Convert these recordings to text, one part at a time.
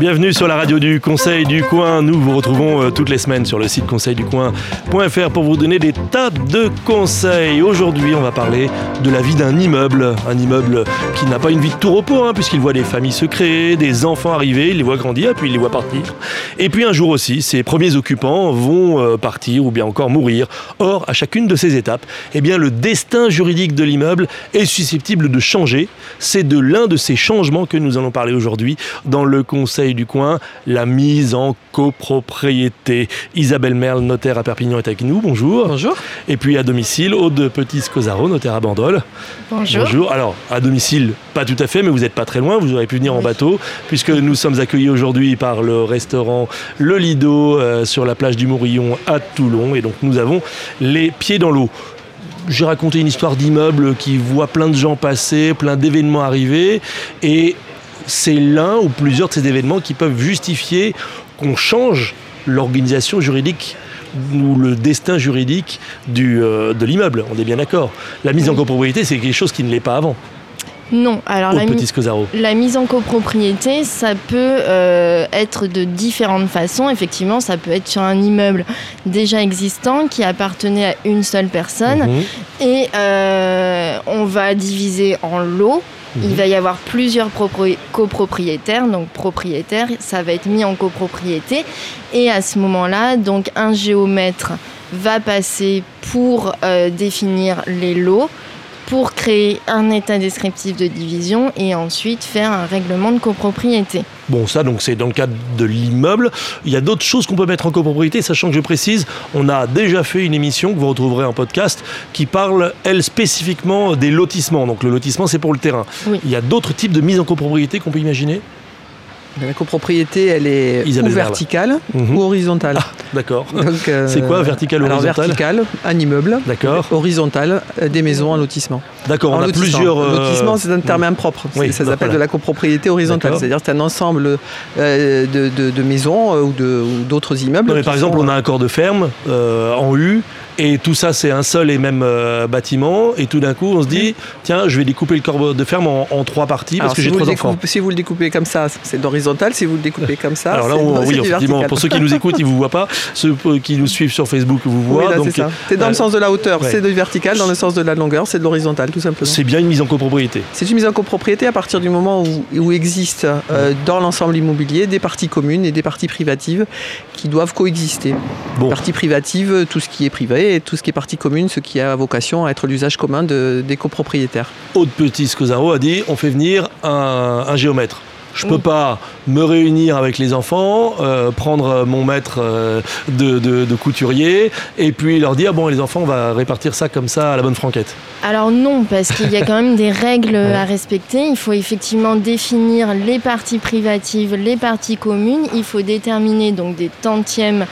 Bienvenue sur la radio du Conseil du Coin. Nous vous retrouvons euh, toutes les semaines sur le site conseilducoin.fr pour vous donner des tas de conseils. Aujourd'hui, on va parler de la vie d'un immeuble. Un immeuble qui n'a pas une vie de tout repos, hein, puisqu'il voit des familles se créer, des enfants arriver, il les voit grandir, puis il les voit partir. Et puis un jour aussi, ses premiers occupants vont euh, partir ou bien encore mourir. Or, à chacune de ces étapes, eh bien, le destin juridique de l'immeuble est susceptible de changer. C'est de l'un de ces changements que nous allons parler aujourd'hui dans le Conseil du coin, la mise en copropriété. Isabelle Merle, notaire à Perpignan, est avec nous. Bonjour. Bonjour. Et puis à domicile, Aude Petit-Scosaro, notaire à Bandol. Bonjour. Bonjour. Alors, à domicile, pas tout à fait, mais vous n'êtes pas très loin. Vous aurez pu venir en bateau, puisque nous sommes accueillis aujourd'hui par le restaurant Le Lido euh, sur la plage du Mourillon à Toulon. Et donc, nous avons les pieds dans l'eau j'ai raconté une histoire d'immeuble qui voit plein de gens passer, plein d'événements arriver, et c'est l'un ou plusieurs de ces événements qui peuvent justifier qu'on change l'organisation juridique ou le destin juridique du, euh, de l'immeuble. On est bien d'accord. La mise en copropriété, c'est quelque chose qui ne l'est pas avant. Non, alors la, mise en copropriété, ça peut euh, être de différentes façons. Effectivement, ça peut être sur un immeuble déjà existant qui appartenait à une seule personne mhm. et euh, on va diviser en lots il va y avoir plusieurs copropriétaires, donc propriétaires, ça va être mis en copropriété. Et à ce moment-là, donc un géomètre va passer pour euh, définir les lots pour créer un état descriptif de division et ensuite faire un règlement de copropriété. Bon, ça, donc c'est dans le cadre de l'immeuble. Il y a d'autres choses qu'on peut mettre en copropriété, sachant que je précise, on a déjà fait une émission que vous retrouverez en podcast qui parle, elle, spécifiquement des lotissements. Donc le lotissement, c'est pour le terrain. Il y a d'autres types de mise en copropriété qu'on peut imaginer? La copropriété, elle est ou verticale mhm. ou horizontale. Ah, d'accord. Euh, c'est quoi verticale ou horizontale verticale, un immeuble. D'accord. Horizontal, euh, des maisons, un lotissement. D'accord, on a plusieurs. Euh, lotissement, c'est un terme impropre. ça s'appelle de la copropriété horizontale. C'est-à-dire c'est un ensemble de, maisons ou d'autres immeubles. mais par exemple, on a un corps de ferme en U et tout ça, c'est un seul et même euh, bâtiment. Et tout d'un coup, on se dit, tiens, je vais découper le corps de ferme en, trois parties parce que j'ai trois enfants. Si vous le découpez comme ça, c'est d'horizontal. Si vous le découpez comme ça, alors là, oui, effectivement, pour ceux qui nous écoutent, ils vous voient pas. Ceux qui nous suivent sur Facebook vous voient. Oui, c'est dans le euh, sens de la hauteur, c'est du vertical. Dans le sens de la longueur, c'est de l'horizontal, tout simplement. C'est bien une mise en copropriété. C'est une mise en copropriété à partir du moment où, où existe euh, dans l'ensemble immobilier des parties communes et des parties privatives qui doivent coexister. Bon. Parties privatives, tout ce qui est privé et tout ce qui est partie commune ce qui a vocation à être l'usage commun des copropriétaires. Aude Petit Scosaro a dit on fait venir un géomètre. Je ne peux pas me réunir avec les enfants, euh, prendre mon maître euh, de, couturier et puis leur dire bon les enfants on va répartir ça comme ça à la bonne franquette. Alors non parce qu'il y a quand même des règles à respecter. Il faut effectivement définir les parties privatives, les parties communes. Il faut déterminer donc des tantièmes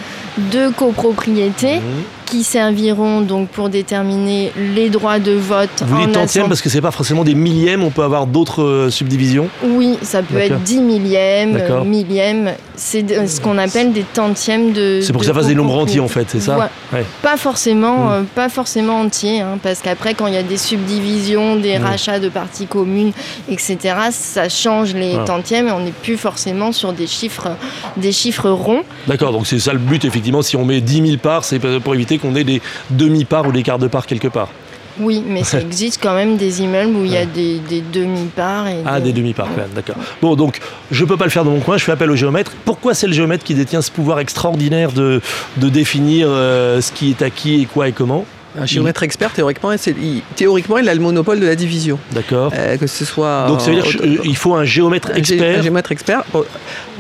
de copropriété. Mmh. Qui serviront donc pour déterminer les droits de vote. Vous dites tantièmes parce que c'est pas forcément des millièmes, on peut avoir d'autres euh, subdivisions Oui, ça peut être 10 millièmes, millièmes. C'est ce qu'on appelle des tantièmes de. C'est pour que ça fasse des nombres entiers en fait, c'est ça Pas forcément, hmm. euh, pas forcément entiers, hein, parce qu'après quand il y a des subdivisions, des hmm. rachats de parties communes, etc., ça change les tantièmes et on n'est plus forcément sur des chiffres, des chiffres ronds. D'accord, donc c'est ça le but effectivement. Si on met 10 000 parts, c'est pour éviter qu'on ait des demi-parts ou des quarts de parts quelque part. Oui, mais ça existe quand même des immeubles où il y a des, demi-parts. ah, des, demi-parts quand même, d'accord. Bon, donc je ne peux pas le faire dans mon coin, je fais appel au géomètre. Pourquoi c'est le géomètre qui détient ce pouvoir extraordinaire de, définir euh, ce qui est acquis et quoi et comment? Un géomètre expert, théoriquement, il, théoriquement, il a le monopole de la division. D'accord. Euh, que ce soit. Donc, ça veut dire qu'il faut un géomètre expert. Un géomètre expert.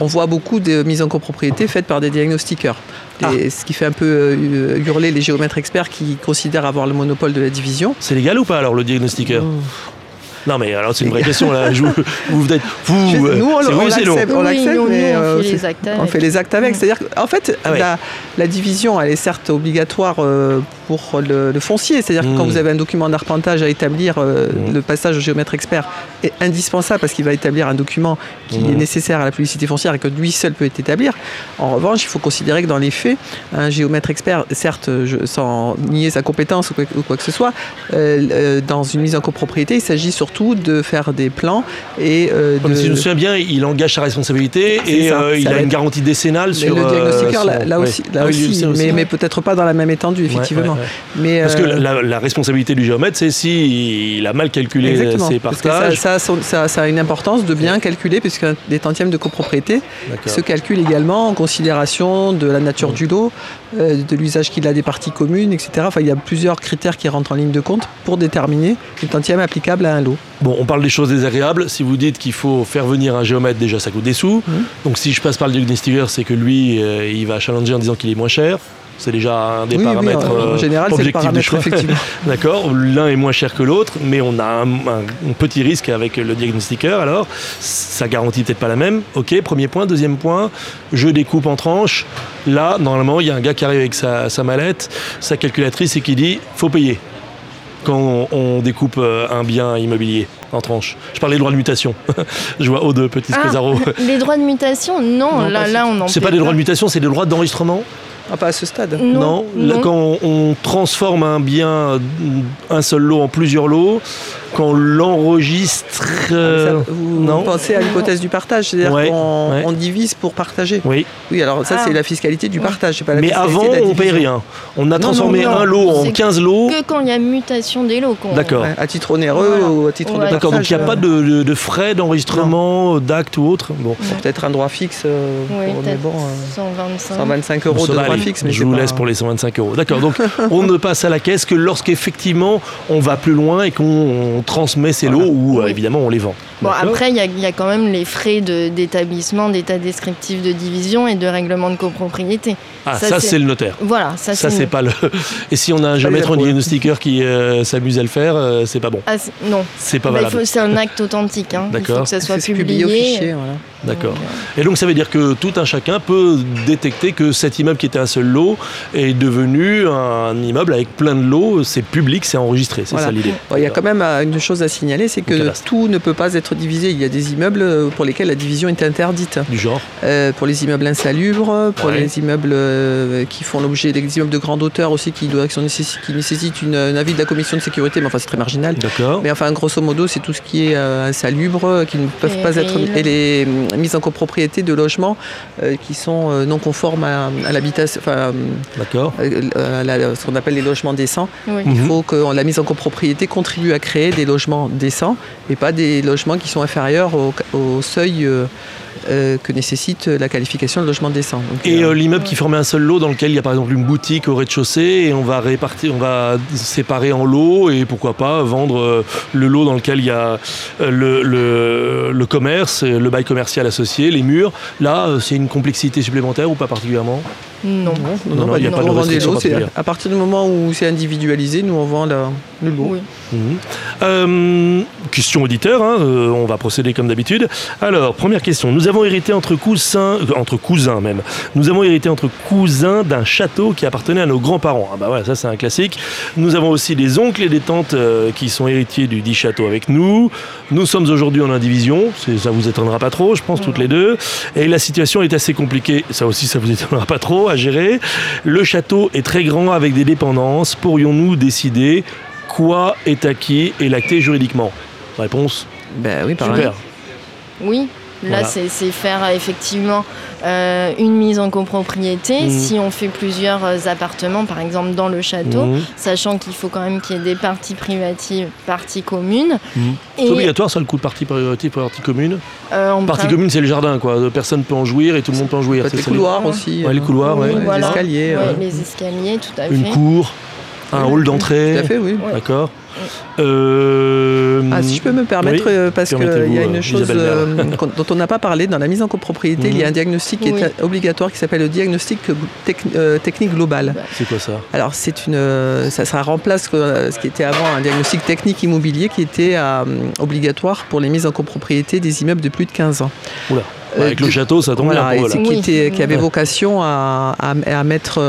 On voit beaucoup de mises en copropriété faites par des diagnostiqueurs. Ah. Ce qui fait un peu euh, hurler les géomètres experts qui considèrent avoir le monopole de la division. C'est légal ou pas alors le diagnostiqueur oh. Non mais alors c'est une vraie question là. vous, vous êtes vous. Euh, nous on, on, l'accepte, on fait les actes avec. On fait les actes avec. C'est-à-dire qu'en fait ah la, division elle est certes obligatoire pour le, foncier. C'est-à-dire que quand Mmh. vous avez un document d'arpentage à établir, euh, Mmh. le passage au géomètre expert est indispensable parce qu'il va établir un document qui Mmh. est nécessaire à la publicité foncière et que lui seul peut établir. En revanche, il faut considérer que dans les faits, un géomètre expert, certes, je- sans nier sa compétence ou quoi, ou quoi que ce soit, euh, euh, dans une mise en copropriété, il s'agit surtout de faire des plans et euh, de... si je me souviens bien, il engage sa responsabilité et ça, ça il a une garantie décennale Mais sur. le diagnostiqueur, là, son- là aussi, là Ah oui, aussi, mais, mais peut-être pas dans la même étendue, effectivement. ouais, ouais. Mais, Parce que euh, la, la responsabilité du géomètre, c'est si il a mal calculé Exactement, ses parce que ça, partages. ça, a ça- une importance de bien calculer, puisque des tantièmes de copropriété se calculent également en considération de la nature du lot, euh, de l'usage qu'il a des parties communes, etc. Enfin, il y a plusieurs critères qui rentrent en ligne de compte pour déterminer les tantièmes applicables à un lot. Bon, on parle des choses désagréables. Si vous dites qu'il faut faire venir un géomètre, déjà ça coûte des sous. Mhm. Donc si je passe par le diagnostiqueur, c'est que lui, euh, il va challenger en disant qu'il est moins cher. C'est déjà un des Oui, oui, paramètres en- en euh, général, c'est le objectifs du paramètre, choix. effectivement. D'accord, l'un est moins cher que l'autre, mais on a un, un- un petit risque avec le diagnostiqueur. Alors, sa garantie peut-être pas la même. Ok, premier point. Deuxième point, je découpe en tranches. Là, normalement, il y a un gars qui arrive avec sa, sa mallette, sa calculatrice et qui dit faut payer quand on, on découpe euh, un bien immobilier en tranches. Je parlais des droits de mutation. je vois O2, petit Ah, les droits de mutation, non, Non, là, là on en C'est pas des droits de mutation, c'est des droits d'enregistrement Ah, pas à ce stade? Non, Là, quand on, on transforme un bien, un seul lot en plusieurs lots, quand on l'enregistre. euh, Ça, vous non. pensez à l'hypothèse du partage, c'est-à-dire Ouais, qu'on ouais. divise pour partager. Oui, Oui, alors ça, Ah. c'est la fiscalité du partage, c'est pas la mais avant, on paye division. rien. On a transformé non, non. un lot en C'est 15 lots. Que quand il y a mutation des lots. qu'on- D'accord. Ouais, à titre onéreux Voilà. ou à titre Ouais. de D'accord, donc il n'y a pas euh, de, de- de frais d'enregistrement, d'actes ou autre. Bon, Peut-être un droit fixe, euh, Oui, pour- mais peut-être bon, euh, 125. 125 euros de droit fixe, mais je vous laisse pour les 125 euros. D'accord, donc on ne passe à la caisse que lorsqu'effectivement on va plus loin et qu'on transmet ces lots ou euh, évidemment on les vend. Bon, après, il y, a- il y a quand même les frais de- d'établissement, d'état descriptif de division et de règlement de copropriété. Ah, ça, ça, c'est- le notaire. Voilà, ça, Ça, c'est pas le. Et si on a un géomètre ou un diagnostiqueur qui euh, s'amuse à le faire, euh, c'est pas bon. Ah, non, C'est pas Bah, il valable. c'est un acte authentique. hein. Il D'accord. faut que ça soit publié au fichier. voilà. D'accord. Euh, Et donc ça veut dire que tout un chacun peut détecter que cet immeuble qui était un seul lot est devenu un immeuble avec plein de lots. C'est public, c'est enregistré. C'est Voilà. ça l'idée. Bon, il y a quand même euh, une chose à signaler, c'est que tout ne peut pas être divisé. Il y a des immeubles euh, pour lesquels la division est interdite. Du genre. Euh, pour les immeubles insalubres, pour Ouais. les immeubles qui font l'objet des immeubles de grande hauteur aussi, qui, doivent, qui, sont nécessi- qui nécessitent une, un avis de la commission de sécurité, mais enfin c'est très marginal. D'accord. Mais enfin, grosso modo, c'est tout ce qui est euh, insalubre, qui ne peuvent Et pas être. Et les euh, mises en copropriété de logements euh, qui sont euh, non conformes à, à l'habitation, enfin, D'accord. à la- ce qu'on appelle les logements décents. oui. Il Mhm. faut que la mise en copropriété contribue à créer des logements décents et pas des logements qui sont inférieurs au, au seuil euh, euh, que nécessite la qualification de logement décent. Donc, Et euh, euh, l'immeuble qui formait un seul lot dans lequel il y a par exemple une boutique au rez-de-chaussée et on va répartir, on va séparer en lots et pourquoi pas vendre euh, le lot dans lequel il y a euh, le, le, le commerce, le bail commercial associé, les murs. Là, euh, c'est une complexité supplémentaire ou pas particulièrement? Non. non, non, non, pas il y a pas de On vend des lots, à partir du moment où c'est individualisé, nous on vend la- le lot. Oui. Mhm. Euh, question auditeur, hein, euh, on va procéder comme d'habitude. Alors, première question. Nous avons hérité entre cousins, euh, entre cousins même, nous avons hérité entre cousins d'un château qui appartenait à nos grands-parents. Ah bah voilà, ça c'est un classique. Nous avons aussi des oncles et des tantes euh, qui sont héritiers du dit château avec nous. Nous sommes aujourd'hui en indivision, c'est- ça vous étonnera pas trop, je pense, toutes les deux. Et la situation est assez compliquée, ça aussi ça vous étonnera pas trop à gérer. Le château est très grand avec des dépendances. Pourrions-nous décider quoi est acquis et lacté juridiquement? Réponse Ben oui, pareil. super. Oui. Là, Voilà. c'est faire euh, effectivement euh, une mise en copropriété. Mhm. Si on fait plusieurs euh, appartements, par exemple dans le château, Mhm. sachant qu'il faut quand même qu'il y ait des parties privatives, parties communes. Mhm. C'est obligatoire ça le coup de partie priorité partie commune euh, Partie prend- commune c'est le jardin quoi, personne peut en jouir et tout le monde peut en jouir. Les couloirs aussi. Les couloirs, les escaliers. Les escaliers, tout à Une fait. cour, un hall d'entrée. Tout à fait, oui. D'accord. Euh, Ah, si je peux me permettre, oui. euh, parce qu'il Permettez-vous, y a euh, une chose euh, dont on n'a pas parlé dans la mise en copropriété. Il y a un diagnostic qui Oui. est obligatoire qui s'appelle le diagnostic tec- euh, technique global. C'est quoi ça? Alors, c'est une, euh, ça, ça remplace euh, ce qui était avant un diagnostic technique immobilier qui était euh, obligatoire pour les mises en copropriété des immeubles de plus de 15 ans. Oula. Bah, avec le château, ça tombe bien. Qui, avait vocation à, mettre,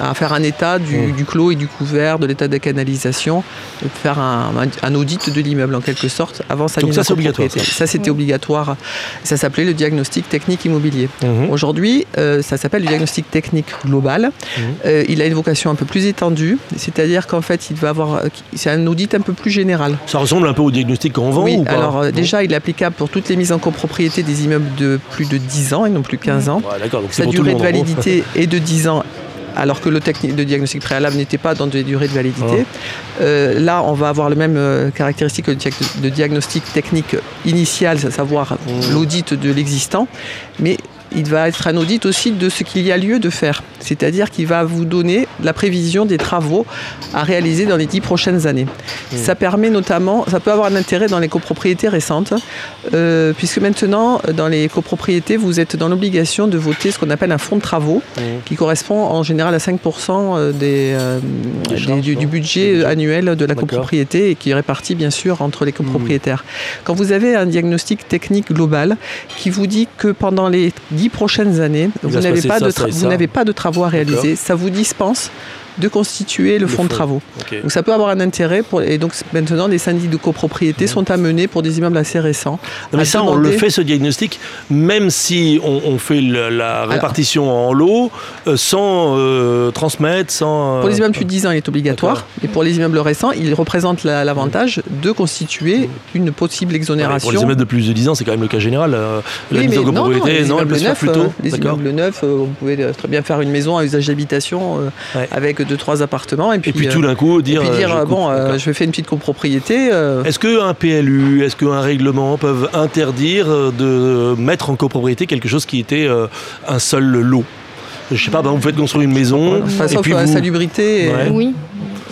à faire un état du, mmh. clos et du couvert, de l'état des canalisations, de faire un, audit de l'immeuble en quelque sorte avant sa Donc ça, c'est obligatoire. Ça, c'était obligatoire. Ça s'appelait le diagnostic technique immobilier. Mmh. Aujourd'hui, ça s'appelle le diagnostic technique global. Mmh. il a une vocation un peu plus étendue, c'est-à-dire qu'en fait, il va avoir, c'est un audit un peu plus général. Ça ressemble un peu au diagnostic qu'on vend Oui, alors déjà, il est applicable pour toutes les mises en copropriété des immeubles de plus de 10 ans et non plus 15 ans. Sa durée de validité est de 10 ans alors que le, diagnostic préalable n'était pas dans des durées de validité. Ah. Euh, là, on va avoir le même euh, caractéristique que le diagnostic technique initial, à savoir mmh. l'audit de l'existant, mais il va être un audit aussi de ce qu'il y a lieu de faire. C'est-à-dire qu'il va vous donner la prévision des travaux à réaliser dans les dix prochaines années. Mmh. Ça permet notamment, ça peut avoir un intérêt dans les copropriétés récentes, euh, puisque maintenant, dans les copropriétés, vous êtes dans l'obligation de voter ce qu'on appelle un fonds de travaux, mmh. qui correspond en général à 5% euh, euh, des, du, budget annuel de la copropriété et qui est réparti bien sûr entre les copropriétaires. Mmh. Quand vous avez un diagnostic technique global qui vous dit que pendant les dix prochaines années, vous n'avez pas, de pas de travaux à réaliser. Ça vous dispense de constituer le, fonds, de travaux. Donc ça peut avoir un intérêt pour, et donc maintenant des syndicats de copropriété mmh. sont amenés pour des immeubles assez récents. mais ça on le fait ce diagnostic même si on, fait la répartition en lot euh, sans euh, transmettre, sans... Euh, pour les immeubles plus de 10 ans il est obligatoire et pour les immeubles récents il représente l'avantage de constituer mmh. une possible exonération. pour les immeubles de plus de 10 ans c'est quand même le cas général. la mise en copropriété non, non, non plus tôt. Les immeubles neufs, vous pouvez très bien faire une maison à usage d'habitation avec deux, trois appartements. Et puis, tout d'un coup dire, dire euh, bon, euh, je fais une petite copropriété. Euh. Est-ce qu'un PLU, est-ce qu'un règlement peuvent interdire de mettre en copropriété quelque chose qui était un seul lot? Je sais pas, bah, vous faites construire une maison. et puis vous... salubrité. Oui.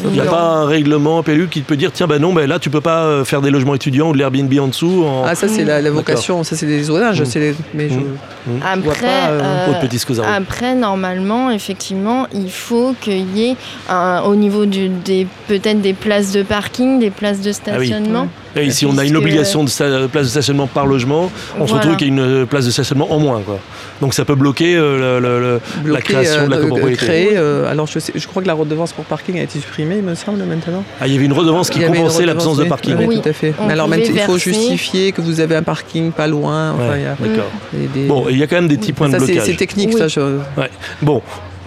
Il n'y a pas un règlement PLU qui peut dire tiens ben non ben là tu peux pas euh, faire des logements étudiants ou de l'Airbnb en dessous. Ah ça c'est la, vocation, ça c'est des zonages, mmh. mais je, mmh. après, euh, euh, après normalement effectivement il faut qu'il y ait au niveau du, des peut-être des places de parking, des places de ah stationnement. Et ici, on a une obligation de place de stationnement par logement. On se retrouve qu'il y a une place de stationnement en moins. Quoi. Donc ça peut bloquer, la création de la copropriété. alors je, sais, je crois que la redevance pour parking a été supprimée il me semble, maintenant. Ah, il y avait une redevance qui compensait l'absence de parking. Oui, tout à fait. Mais alors, il faut justifier que vous avez un parking pas loin. D'accord. Bon, il y a quand même des petits points de blocage. C'est technique, ça. Bon,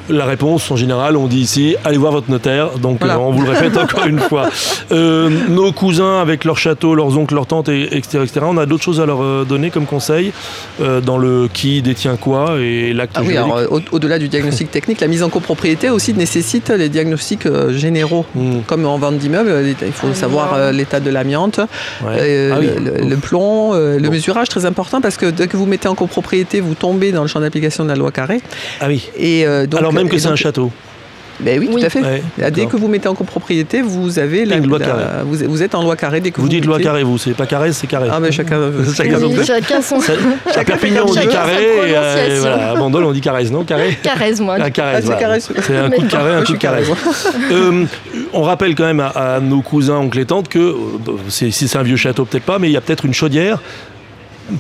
la réponse, en général, on dit ici, allez voir votre notaire. Donc, euh, on vous le répète encore une fois. Euh, nos cousins avec leur château, leurs oncles, leurs tantes, etc., etc. On a d'autres choses à leur euh, donner comme conseil dans le qui détient quoi et l'acte ah oui, au-delà du diagnostic technique, la mise en copropriété aussi nécessite les diagnostics généraux. Hmm. Comme en vente d'immeuble, il faut savoir l'état de l'amiante, ah le, plomb, le mesurage, très important parce que dès que vous mettez en copropriété, vous tombez dans le champ d'application de la loi Carré. Ah oui. Et donc, même que c'est un château. Ben oui, tout à fait. dès que vous mettez en copropriété, vous avez la, loi. Vous, êtes en loi carré dès que vous, vous dites loi carré, vous, c'est pas carré, c'est carré. Ah mais chacun, chacun, oui, chacun son. À Perpignan on dit carré, et, euh, voilà, à Bandol on dit carré, non carré. Carré, moi. Ah, carré, ah, c'est un coup de carré, un coup de carré. Euh, on rappelle quand même à, nos cousins, oncles et tantes que euh, si c'est un vieux château peut-être pas, mais il y a peut-être une chaudière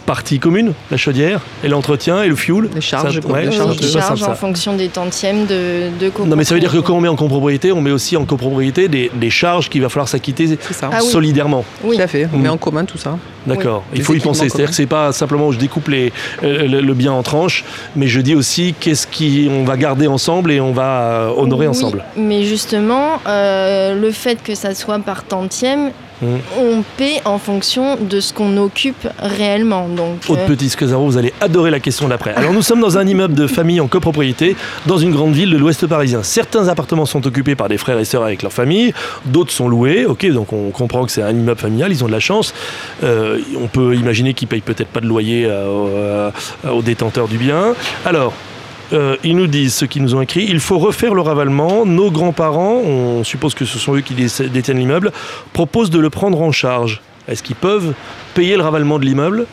partie commune, la chaudière, et l'entretien et le fuel. Les charges, les charges, en fonction des tantièmes de, de Non, mais ça veut dire que quand on met en copropriété, on met aussi en copropriété des, charges qu'il va falloir s'acquitter ah solidairement. Oui. Tout à fait, on met en commun tout ça. D'accord, il faut y penser. C'est-à-dire que c'est pas simplement je découpe les, euh, le, bien en tranches, mais je dis aussi qu'est-ce qu'on va garder ensemble et on va euh, honorer ensemble. Mais justement, euh, le fait que ça soit par tantième, on paie en fonction de ce qu'on occupe réellement. Donc, Autre euh, petit Scazaro, vous allez adorer la question d'après. Alors nous sommes dans un immeuble de famille en copropriété dans une grande ville de l'ouest parisien. Certains appartements sont occupés par des frères et sœurs avec leur famille, d'autres sont loués. Ok, donc on comprend que c'est un immeuble familial, ils ont de la chance. Euh, on peut imaginer qu'ils payent peut-être pas de loyer euh, aux détenteurs du bien. Alors, euh, ils nous disent, ceux qui nous ont écrit, il faut refaire le ravalement. Nos grands-parents, on suppose que ce sont eux qui détiennent l'immeuble, proposent de le prendre en charge. Est-ce qu'ils peuvent payer le ravalement de l'immeuble?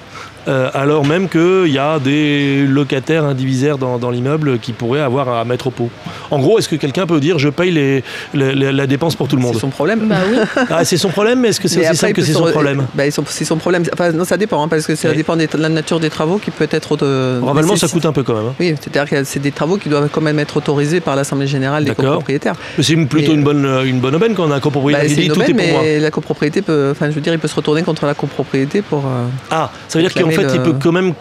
Euh, alors même qu'il y a des locataires indivisaires dans, l'immeuble qui pourraient avoir à mettre au pot En gros, est-ce que quelqu'un peut dire je paye les, la dépense pour tout le monde? C'est son problème. Bah oui. Ah, c'est son problème, mais est-ce que c'est aussi simple que c'est son problème? bah, C'est son problème. Enfin, non, ça dépend, hein, parce que ça dépend de la nature des travaux qui peut être. Ravalement, ça coûte un peu quand même. Hein. Oui, c'est-à-dire que c'est des travaux qui doivent quand même être autorisés par l'Assemblée générale des copropriétaires. C'est plutôt une, bonne, une bonne aubaine quand on a un copropriétaire bah, dit tout est pour moi. Mais la copropriété peut, enfin, je veux dire, il peut se retourner contre la copropriété pour. Euh, ah, ça veut dire qu'en fait, il peut quand même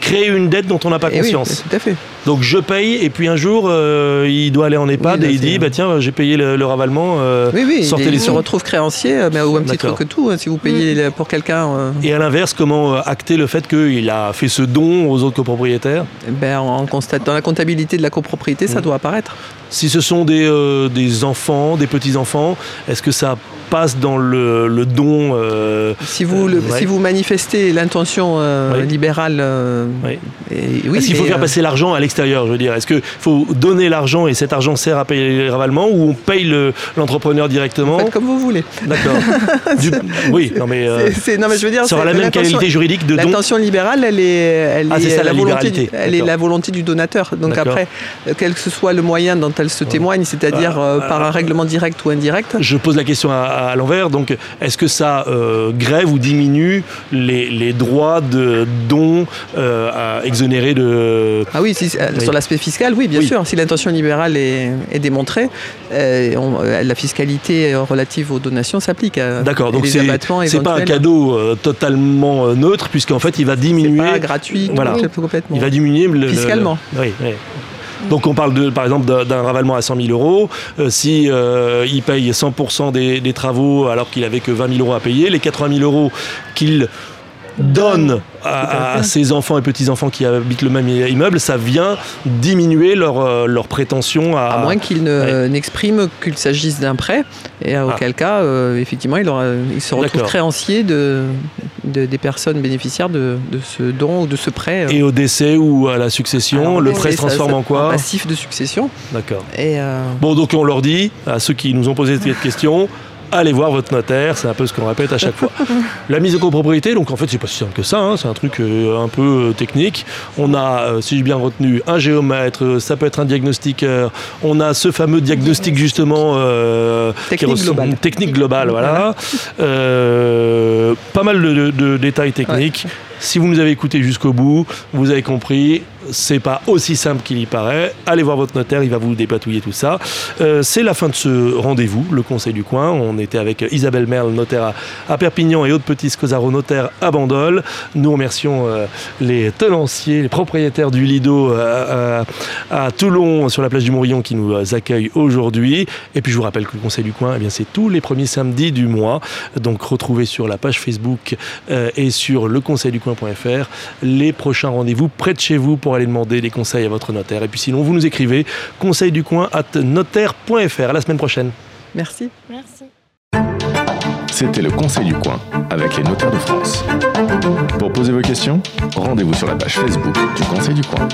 créer une dette dont on n'a pas eh conscience. tout à fait. Donc je paye et puis un jour euh, il doit aller en EHPAD et il dit bah tiens j'ai payé le, ravalement. Euh, oui oui. Sortez il, les se retrouve créancier euh, mais au même titre que tout hein, si vous payez pour quelqu'un. Et à l'inverse comment acter le fait qu'il a fait ce don aux autres copropriétaires? Ben, on constate dans la comptabilité de la copropriété ça mm. doit apparaître. Si ce sont des, des enfants, des petits enfants, est-ce que ça passe dans le, le don. Euh, si, vous, le, si vous manifestez l'intention euh, libérale. Euh, oui. Est-ce qu'il faut faire passer l'argent à l'extérieur Je veux dire, est-ce qu'il faut donner l'argent et cet argent sert à payer les ravalements ou on paye l'entrepreneur directement Faites comme vous voulez. D'accord. oui, non mais. non mais je veux dire. Ça aura la même qualité juridique de don. L'intention libérale, elle est, elle ah, est, la, volonté, du, elle est la volonté du donateur. Donc après, quel que soit le moyen dont elle se témoigne, c'est-à-dire par un règlement direct ou indirect. Je pose la question à à, l'envers. Donc, est-ce que ça euh, grève ou diminue les, droits de dons euh, exonérés de. Ah oui, sur l'aspect fiscal, oui, bien sûr. Si l'intention libérale est, démontrée, euh, la fiscalité relative aux donations s'applique. D'accord, donc c'est pas un cadeau totalement neutre, puisqu'en fait, il va diminuer. Pas gratuit, voilà. complètement. Il va diminuer le, fiscalement. oui, oui. Donc on parle par exemple d'un ravalement à 100 000 euros. Euh, si euh, il paye 100% des, des, travaux alors qu'il avait que 20 000 euros à payer, les 80 000 euros qu'il donne à, ses enfants et petits-enfants qui habitent le même immeuble, ça vient diminuer leur, euh, leur prétention à... À moins qu'ils n'expriment qu'il s'agisse d'un prêt, et ah. auquel cas, euh, effectivement, il, aura, il se retrouve créancier de, des personnes bénéficiaires de, ce don ou de ce prêt. Euh. Et au décès ou à la succession, le prêt se transforme en quoi Passif de succession. D'accord. Bon, donc on leur dit, à ceux qui nous ont posé cette question, allez voir votre notaire, c'est un peu ce qu'on répète à chaque fois. La mise en copropriété, donc en fait c'est pas si simple que ça, hein, c'est un truc euh, un peu euh, technique. On a, euh, si j'ai bien retenu, un géomètre, ça peut être un diagnostiqueur, on a ce fameux diagnostic justement technique, globale. technique globale, voilà. pas mal de, détails techniques. Si vous nous avez écouté jusqu'au bout, vous avez compris, c'est pas aussi simple qu'il y paraît. Allez voir votre notaire, il va vous dépatouiller tout ça. Euh, c'est la fin de ce rendez-vous, le Conseil du coin. On était avec Isabelle Merle, notaire à, Perpignan, et Aude Petit Scosaro, notaire à Bandol. Nous remercions euh, les tenanciers, les propriétaires du Lido euh, à Toulon, sur la plage du Morillon, qui nous accueillent aujourd'hui. Et puis je vous rappelle que le Conseil du coin, eh bien, c'est tous les premiers samedis du mois. Donc retrouvez sur la page Facebook et sur le conseil du coin.fr les prochains rendez-vous près de chez vous pour aller demander des conseils à votre notaire. Et puis sinon, vous nous écrivez conseil du coin at notaire.fr. À la semaine prochaine. Merci. Merci. C'était le Conseil du coin avec les notaires de France. Pour poser vos questions, rendez-vous sur la page Facebook du Conseil du coin.